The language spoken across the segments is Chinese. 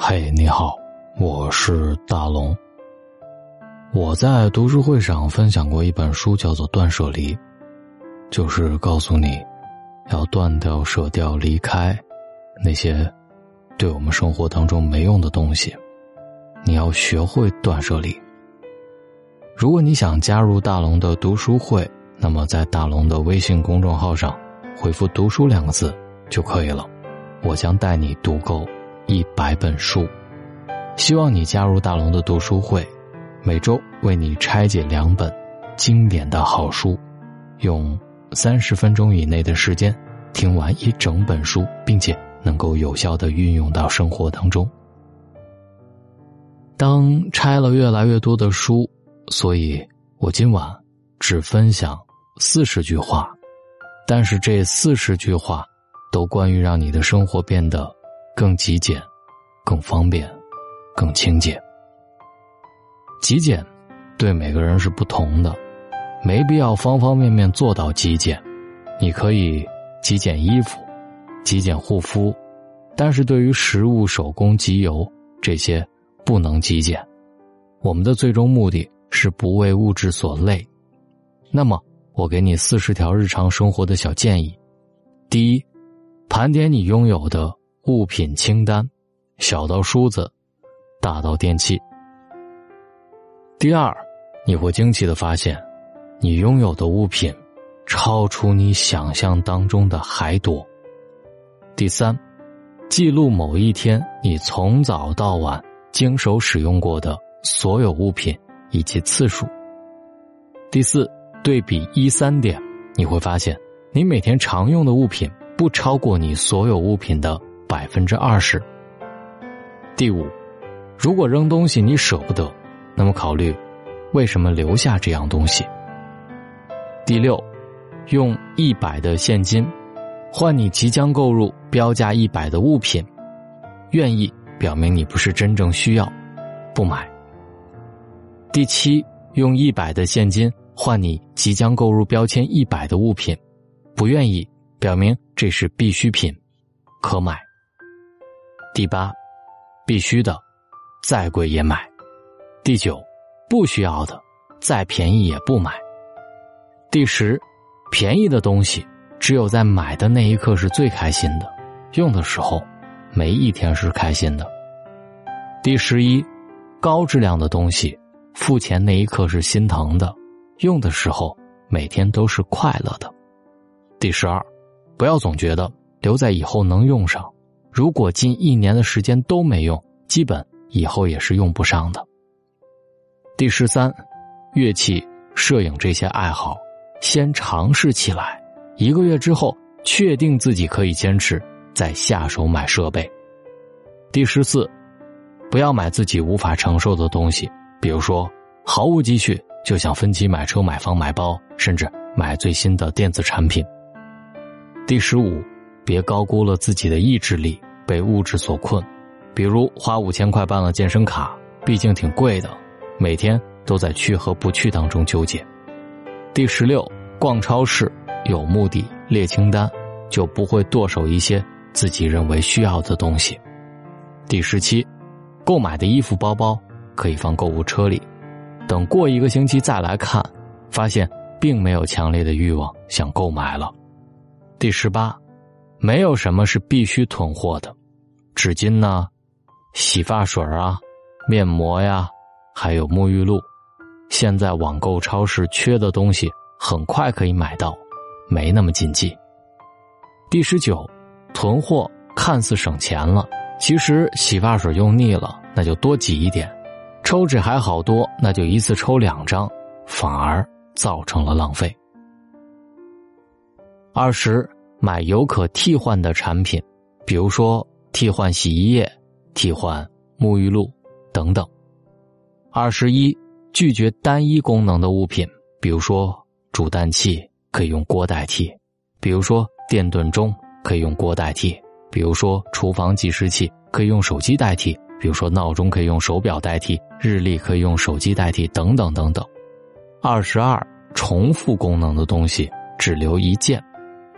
嘿，你好，我是大龙。我在读书会上分享过一本书，叫做《断舍离》，就是告诉你，要断掉、舍掉、离开那些对我们生活当中没用的东西。你要学会断舍离。如果你想加入大龙的读书会，那么在大龙的微信公众号上回复“读书”两个字就可以了，我将带你读够一百本书。希望你加入大龙的读书会。每周为你拆解两本经典的好书，用三十分钟以内的时间听完一整本书，并且能够有效的运用到生活当中。当拆了越来越多的书，所以我今晚只分享四十句话，但是这四十句话都关于让你的生活变得更极简、更方便、更清洁。极简，对每个人是不同的，没必要方方面面做到极简。你可以极简衣服，极简护肤，但是对于食物、手工、机油这些不能极简。我们的最终目的是不为物质所累。那么，我给你四十条日常生活的小建议：第一，盘点你拥有的物品清单，小到梳子，大到电器。第二，你会惊奇的发现，你拥有的物品超出你想象当中的还多。第三，记录某一天你从早到晚经手使用过的所有物品以及次数。第四，对比一三点，你会发现你每天常用的物品不超过你所有物品的百分之二十。第五，如果扔东西你舍不得。那么，考虑为什么留下这样东西？第六，用一百的现金换你即将购入标价一百的物品，愿意表明你不是真正需要，不买。第七，用一百的现金换你即将购入标签一百的物品，不愿意表明这是必需品，可买。第八，必须的，再贵也买。第九，不需要的，再便宜也不买。第十，便宜的东西只有在买的那一刻是最开心的，用的时候没一天是开心的。第十一，高质量的东西付钱那一刻是心疼的，用的时候每天都是快乐的。第十二，不要总觉得留在以后能用上，如果近一年的时间都没用，基本以后也是用不上的。第十三，乐器、摄影这些爱好，先尝试起来，一个月之后确定自己可以坚持，再下手买设备。第十四，不要买自己无法承受的东西，比如说毫无积蓄就想分期买车、买房、买包，甚至买最新的电子产品。第十五，别高估了自己的意志力，被物质所困，比如花五千块办了健身卡，毕竟挺贵的。每天都在去和不去当中纠结。第十六，逛超市有目的列清单，就不会剁手一些自己认为需要的东西。第十七，购买的衣服包包可以放购物车里，等过一个星期再来看，发现并没有强烈的欲望想购买了。第十八，没有什么是必须囤货的，纸巾呢，洗发水啊，面膜呀。还有沐浴露，现在网购超市缺的东西很快可以买到，没那么禁忌。第十九，囤货看似省钱了，其实洗发水用腻了，那就多挤一点；抽纸还好多，那就一次抽两张，反而造成了浪费。二十，买有可替换的产品，比如说替换洗衣液、替换沐浴露等等。二十一，拒绝单一功能的物品，比如说煮蛋器可以用锅代替，比如说电炖盅可以用锅代替，比如说厨房计时器可以用手机代替，比如说闹钟可以用手表代替，日历可以用手机代替，等等等等。二十二，重复功能的东西只留一件。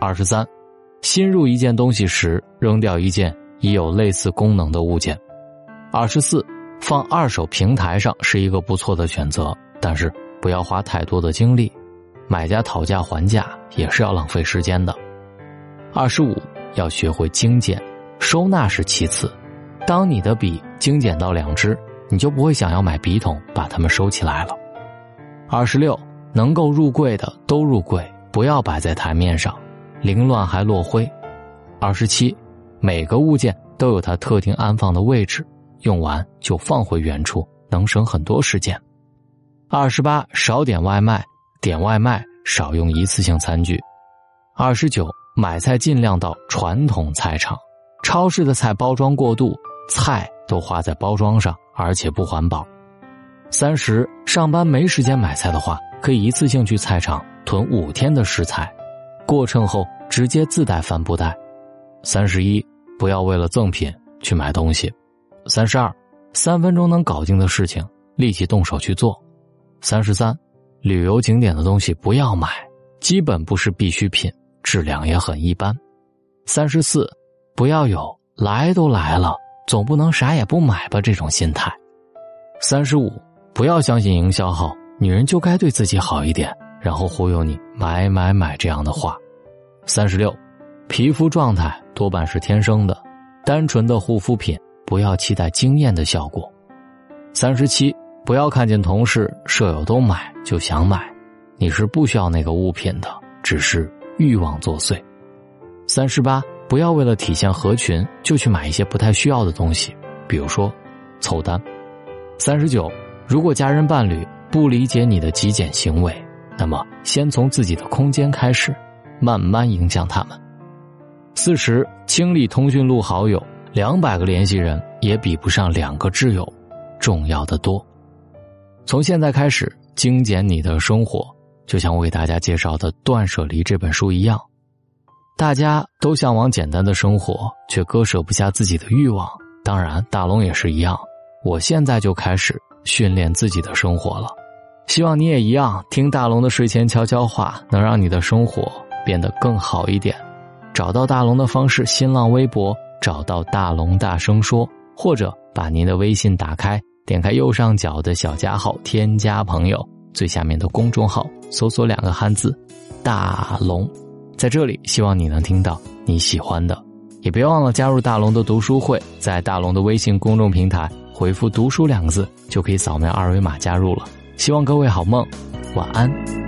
二十三，新入一件东西时扔掉一件已有类似功能的物件。二十四，放二手平台上是一个不错的选择，但是不要花太多的精力，买家讨价还价也是要浪费时间的。二十五，要学会精简，收纳是其次。当你的笔精简到两支，你就不会想要买笔筒把它们收起来了。二十六，能够入柜的都入柜，不要摆在台面上，凌乱还落灰。二十七，每个物件都有它特定安放的位置，用完就放回原处，能省很多时间。二十八，少点外卖，点外卖少用一次性餐具。二十九，买菜尽量到传统菜场，超市的菜包装过度，菜都花在包装上，而且不环保。三十，上班没时间买菜的话，可以一次性去菜场囤五天的食材，过秤后直接自带帆布袋。三十一，不要为了赠品去买东西。三十二，三分钟能搞定的事情，立即动手去做。三十三，旅游景点的东西不要买，基本不是必需品，质量也很一般。三十四，不要有来都来了，总不能啥也不买吧这种心态。三十五。不要相信营销号，女人就该对自己好一点，然后忽悠你买买买这样的话。三十六，皮肤状态多半是天生的，单纯的护肤品不要期待惊艳的效果。三十七，不要看见同事舍友都买就想买，你是不需要那个物品的，只是欲望作祟。三十八，不要为了体现合群就去买一些不太需要的东西，比如说凑单。三十九。如果家人伴侣不理解你的极简行为，那么先从自己的空间开始，慢慢影响他们。四十，清理通讯录好友，两百个联系人也比不上两个挚友重要的多。从现在开始精简你的生活，就像我给大家介绍的《断舍离》这本书一样，大家都向往简单的生活，却割舍不下自己的欲望。当然，大龙也是一样。我现在就开始。训练自己的生活了，希望你也一样。听大龙的睡前悄悄话，能让你的生活变得更好一点。找到大龙的方式：新浪微博找到大龙大声说，或者把您的微信打开，点开右上角的小加号，添加朋友，最下面的公众号搜索两个汉字“大龙”。在这里，希望你能听到你喜欢的，也别忘了加入大龙的读书会，在大龙的微信公众平台。回复“读书”两个字，就可以扫描二维码加入了。希望各位好梦，晚安。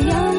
只要。